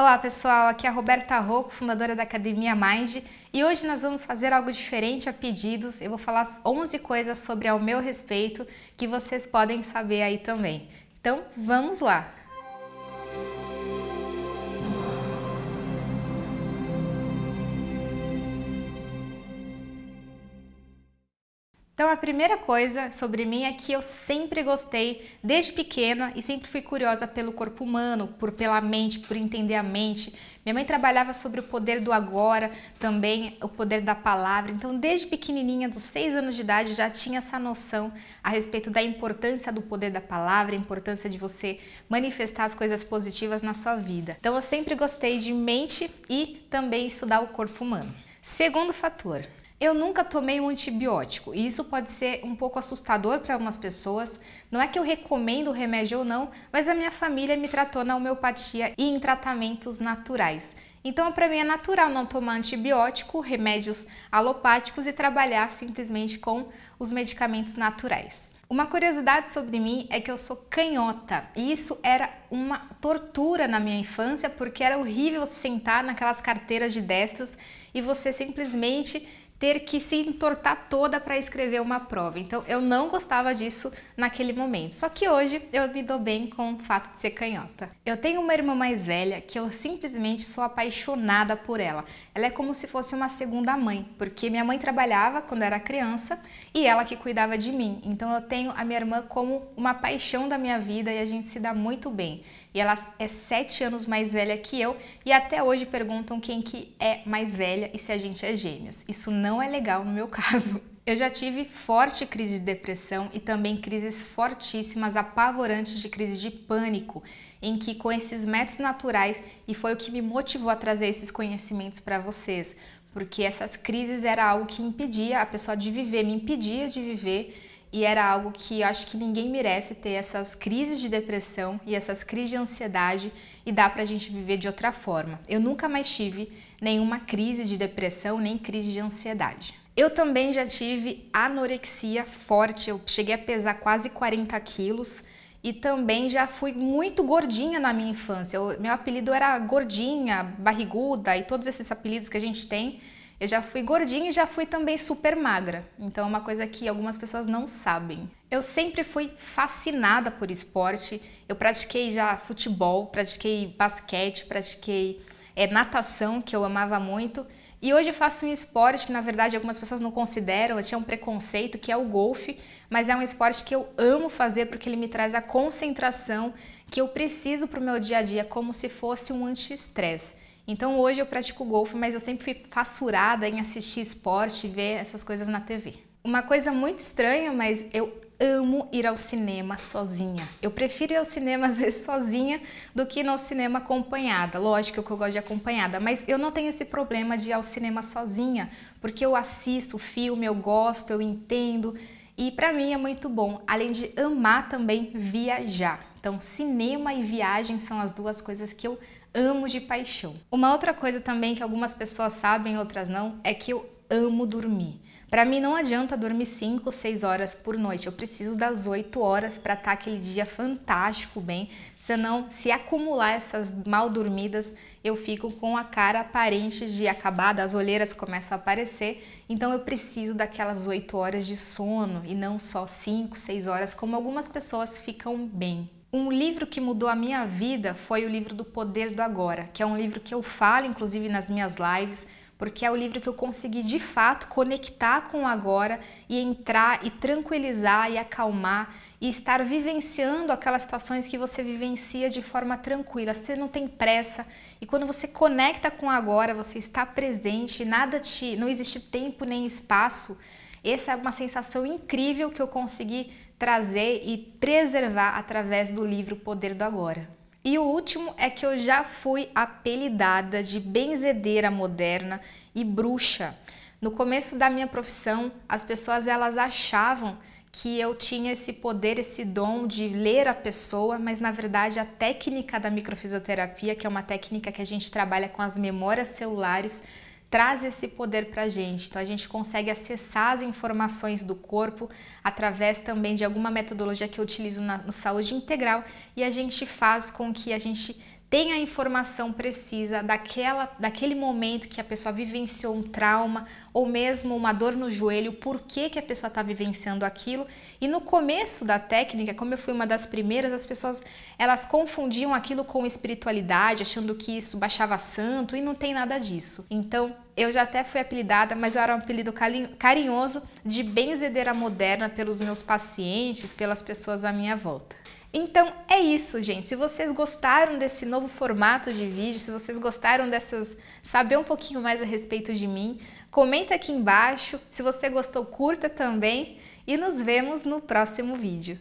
Olá pessoal, aqui é a Roberta Rocco, fundadora da Academia Mind e hoje nós vamos fazer algo diferente a pedidos. Eu vou falar 11 coisas sobre ao meu respeito que vocês podem saber aí também. Então vamos lá! Então a primeira coisa sobre mim é que eu sempre gostei desde pequena e sempre fui curiosa pelo corpo humano, por pela mente, por entender a mente. Minha mãe trabalhava sobre o poder do agora, também o poder da palavra. Então desde pequenininha, dos seis anos de idade, já tinha essa noção a respeito da importância do poder da palavra, a importância de você manifestar as coisas positivas na sua vida. Então eu sempre gostei de mente e também estudar o corpo humano. Segundo fator, eu nunca tomei um antibiótico e isso pode ser um pouco assustador para algumas pessoas. Não é que eu recomendo o remédio ou não, mas a minha família me tratou na homeopatia e em tratamentos naturais. Então, para mim é natural não tomar antibiótico, remédios alopáticos e trabalhar simplesmente com os medicamentos naturais. Uma curiosidade sobre mim é que eu sou canhota e isso era uma tortura na minha infância porque era horrível você sentar naquelas carteiras de destros e você simplesmente ter que se entortar toda para escrever uma prova. Então eu não gostava disso naquele momento. Só que hoje eu me dou bem com o fato de ser canhota. Eu tenho uma irmã mais velha que eu simplesmente sou apaixonada por ela. Ela é como se fosse uma segunda mãe, porque minha mãe trabalhava quando era criança e ela que cuidava de mim. Então eu tenho a minha irmã como uma paixão da minha vida e a gente se dá muito bem. E ela é sete anos mais velha que eu e até hoje perguntam quem que é mais velha e se a gente é gêmeas. Isso não não é legal no meu caso. Eu já tive forte crise de depressão e também crises fortíssimas, apavorantes de crise de pânico, em que com esses métodos naturais e foi o que me motivou a trazer esses conhecimentos para vocês, porque essas crises era algo que impedia a pessoa de viver, me impedia de viver e era algo que eu acho que ninguém merece ter essas crises de depressão e essas crises de ansiedade e dá pra gente viver de outra forma. Eu nunca mais tive nenhuma crise de depressão nem crise de ansiedade. Eu também já tive anorexia forte, eu cheguei a pesar quase 40 quilos e também já fui muito gordinha na minha infância. Eu, meu apelido era gordinha, barriguda e todos esses apelidos que a gente tem. Eu já fui gordinha e já fui também super magra. Então é uma coisa que algumas pessoas não sabem. Eu sempre fui fascinada por esporte. Eu pratiquei já futebol, pratiquei basquete, pratiquei é, natação, que eu amava muito. E hoje faço um esporte que na verdade algumas pessoas não consideram, eu tinha um preconceito, que é o golfe, mas é um esporte que eu amo fazer porque ele me traz a concentração que eu preciso para o meu dia a dia, como se fosse um anti-estresse. Então hoje eu pratico golfe, mas eu sempre fui fassurada em assistir esporte e ver essas coisas na TV. Uma coisa muito estranha, mas eu amo ir ao cinema sozinha. Eu prefiro ir ao cinema às vezes sozinha do que ir ao cinema acompanhada. Lógico que eu gosto de acompanhada, mas eu não tenho esse problema de ir ao cinema sozinha, porque eu assisto o filme, eu gosto, eu entendo. E para mim é muito bom, além de amar também viajar. Então, cinema e viagem são as duas coisas que eu amo de paixão. Uma outra coisa também que algumas pessoas sabem, outras não, é que eu amo dormir. Para mim não adianta dormir 5, 6 horas por noite. Eu preciso das 8 horas para estar tá aquele dia fantástico bem. Senão, se acumular essas mal dormidas, eu fico com a cara aparente de acabada, as olheiras começam a aparecer. Então eu preciso daquelas 8 horas de sono e não só 5, 6 horas como algumas pessoas ficam bem. Um livro que mudou a minha vida foi o livro do Poder do Agora, que é um livro que eu falo, inclusive nas minhas lives, porque é o livro que eu consegui de fato conectar com o agora e entrar e tranquilizar e acalmar e estar vivenciando aquelas situações que você vivencia de forma tranquila. Você não tem pressa e quando você conecta com o agora, você está presente, nada te, não existe tempo nem espaço. Essa é uma sensação incrível que eu consegui trazer e preservar através do livro Poder do Agora. E o último é que eu já fui apelidada de benzedeira moderna e bruxa. No começo da minha profissão, as pessoas elas achavam que eu tinha esse poder, esse dom de ler a pessoa, mas na verdade a técnica da microfisioterapia, que é uma técnica que a gente trabalha com as memórias celulares, traz esse poder para a gente. Então a gente consegue acessar as informações do corpo através também de alguma metodologia que eu utilizo na, no saúde integral e a gente faz com que a gente tem a informação precisa daquela, daquele momento que a pessoa vivenciou um trauma ou mesmo uma dor no joelho, por que, que a pessoa está vivenciando aquilo. E no começo da técnica, como eu fui uma das primeiras, as pessoas elas confundiam aquilo com espiritualidade, achando que isso baixava santo e não tem nada disso. Então, eu já até fui apelidada, mas eu era um apelido carinhoso de benzedeira moderna pelos meus pacientes, pelas pessoas à minha volta. Então é isso, gente. Se vocês gostaram desse novo formato de vídeo, se vocês gostaram dessas, saber um pouquinho mais a respeito de mim, comenta aqui embaixo. Se você gostou, curta também e nos vemos no próximo vídeo.